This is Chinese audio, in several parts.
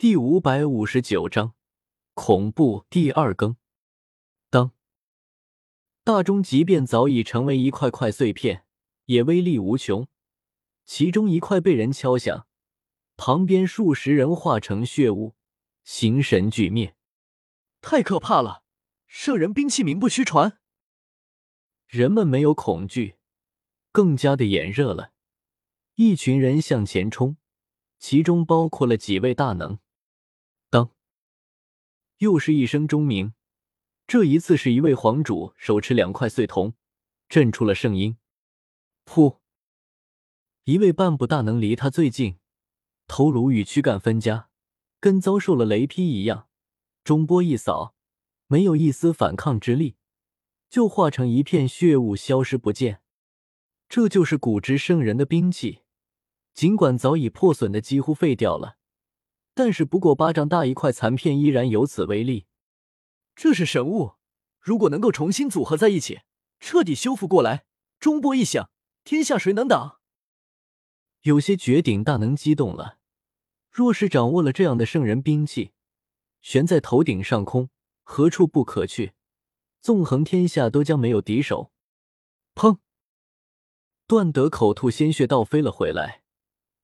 第五百五十九章恐怖第二更。当大钟即便早已成为一块块碎片，也威力无穷。其中一块被人敲响，旁边数十人化成血雾，形神俱灭。太可怕了！圣人兵器名不虚传。人们没有恐惧，更加的眼热了。一群人向前冲，其中包括了几位大能。又是一声钟鸣。这一次是一位皇主手持两块碎铜，震出了圣音。噗！一位半步大能离他最近，头颅与躯干分家，跟遭受了雷劈一样。钟波一扫，没有一丝反抗之力，就化成一片血雾消失不见。这就是古之圣人的兵器，尽管早已破损的几乎废掉了。但是不过巴掌大一块残片依然有此威力，这是神物，如果能够重新组合在一起，彻底修复过来，钟波一响，天下谁能挡？有些绝顶大能激动了，若是掌握了这样的圣人兵器，悬在头顶上空，何处不可去？纵横天下都将没有敌手。砰！段德口吐鲜血倒飞了回来，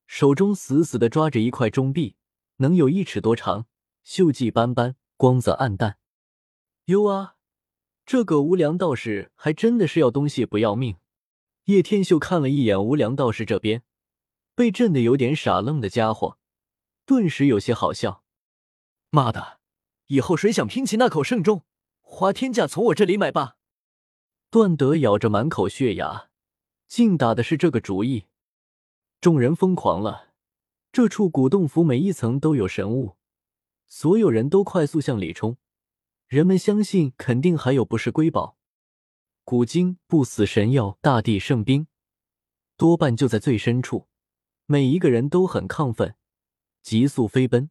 手中死死的抓着一块钟壁。能有一尺多长，锈迹斑斑，光泽暗淡。哟啊，这个无良道士还真的是要东西不要命。叶天秀看了一眼无良道士这边，被震得有点傻愣的家伙，顿时有些好笑。妈的，以后谁想拼起那口圣钟，花天价从我这里买吧。段德咬着满口血牙，竟打的是这个主意。众人疯狂了。这处古洞府每一层都有神物，所有人都快速向里冲。人们相信肯定还有不是瑰宝，古经、不死神药、大地圣兵，多半就在最深处。每一个人都很亢奋，急速飞奔。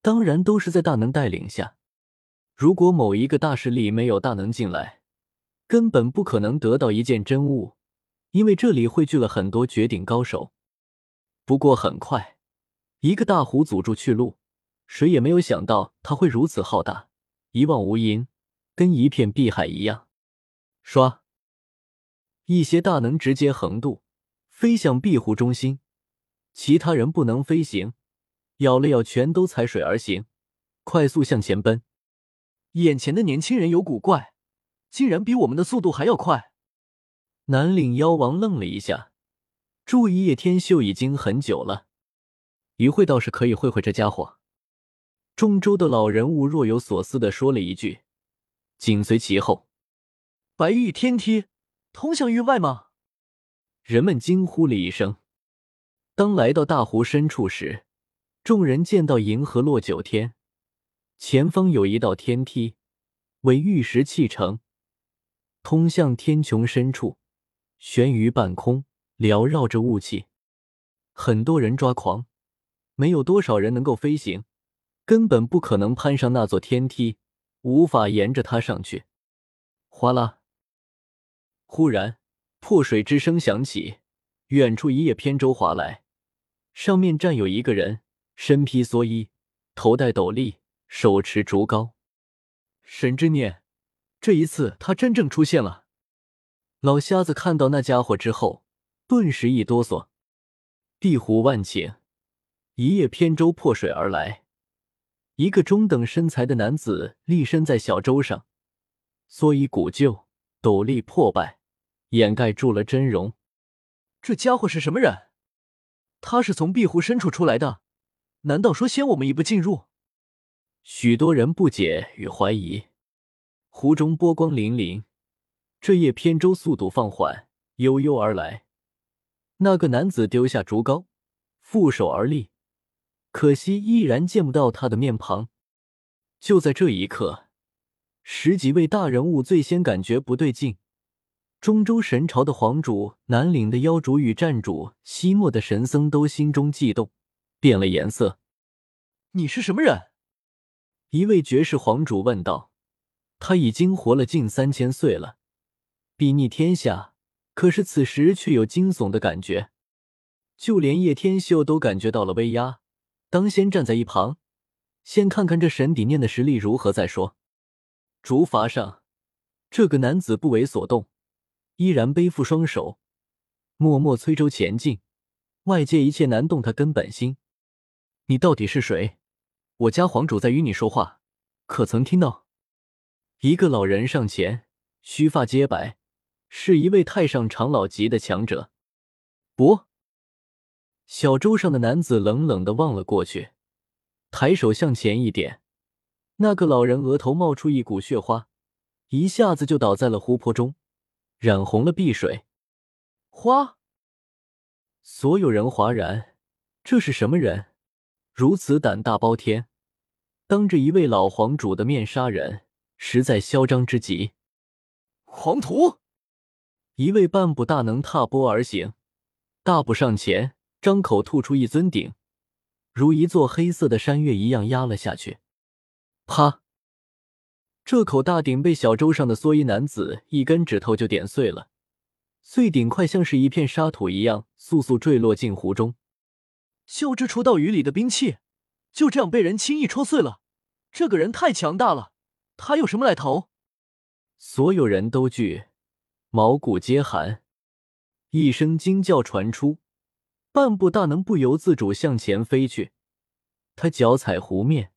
当然都是在大能带领下。如果某一个大势力没有大能进来，根本不可能得到一件真物，因为这里汇聚了很多绝顶高手。不过很快。一个大湖阻住去路，谁也没有想到它会如此浩大，一望无垠，跟一片碧海一样。唰，一些大能直接横渡，飞向碧湖中心。其他人不能飞行，咬了咬，全都踩水而行，快速向前奔。眼前的年轻人有古怪，竟然比我们的速度还要快。南岭妖王愣了一下，注意叶天秀已经很久了。一会倒是可以会会这家伙。中州的老人物若有所思的说了一句，紧随其后：“白玉天梯通向域外吗？”人们惊呼了一声。当来到大湖深处时，众人见到银河落九天，前方有一道天梯，为玉石砌成，通向天穹深处，悬于半空，缭绕着雾气。很多人抓狂。没有多少人能够飞行，根本不可能攀上那座天梯，无法沿着它上去。哗啦！忽然，破水之声响起，远处一叶扁舟划来，上面站有一个人，身披蓑衣，头戴斗笠，手持竹篙。神之念，这一次他真正出现了。老瞎子看到那家伙之后，顿时一哆嗦。碧湖万顷。一叶扁舟破水而来，一个中等身材的男子立身在小舟上，蓑衣古旧，斗笠破败，掩盖住了真容。这家伙是什么人？他是从碧湖深处出来的，难道说先我们一步进入？许多人不解与怀疑。湖中波光粼粼，这叶扁舟速度放缓，悠悠而来。那个男子丢下竹篙，负手而立。可惜，依然见不到他的面庞。就在这一刻，十几位大人物最先感觉不对劲。中州神朝的皇主、南岭的妖主与战主、西漠的神僧都心中悸动，变了颜色。你是什么人？一位绝世皇主问道。他已经活了近三千岁了，睥睨天下，可是此时却有惊悚的感觉。就连叶天秀都感觉到了威压。当先站在一旁，先看看这神底念的实力如何再说。竹筏上，这个男子不为所动，依然背负双手，默默催舟前进。外界一切难动他根本心。你到底是谁？我家皇主在与你说话，可曾听到？一个老人上前，须发皆白，是一位太上长老级的强者。不，小舟上的男子冷冷的望了过去，抬手向前一点，那个老人额头冒出一股血花，一下子就倒在了湖泊中，染红了碧水。花，所有人哗然，这是什么人？如此胆大包天，当着一位老皇主的面杀人，实在嚣张之极。狂徒，一位半步大能踏波而行，大步上前，张口吐出一尊鼎，如一座黑色的山岳一样压了下去。啪！这口大鼎被小舟上的蓑衣男子一根指头就点碎了，碎鼎快像是一片沙土一样，速速坠落进湖中。萧之出道雨里的兵器，就这样被人轻易戳碎了。这个人太强大了，他有什么来头？所有人都惧，毛骨皆寒。一声惊叫传出，半步大能不由自主向前飞去。他脚踩湖面，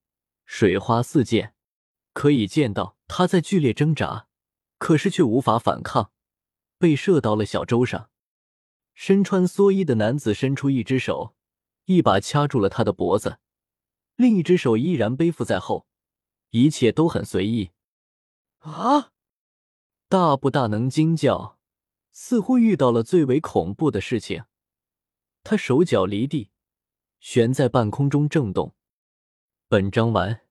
水花四溅，可以见到他在剧烈挣扎，可是却无法反抗，被射到了小舟上。身穿蓑衣的男子伸出一只手。一把掐住了他的脖子，另一只手依然背负在后，一切都很随意。啊！大步大能惊叫，似乎遇到了最为恐怖的事情。他手脚离地，悬在半空中震动。本章完。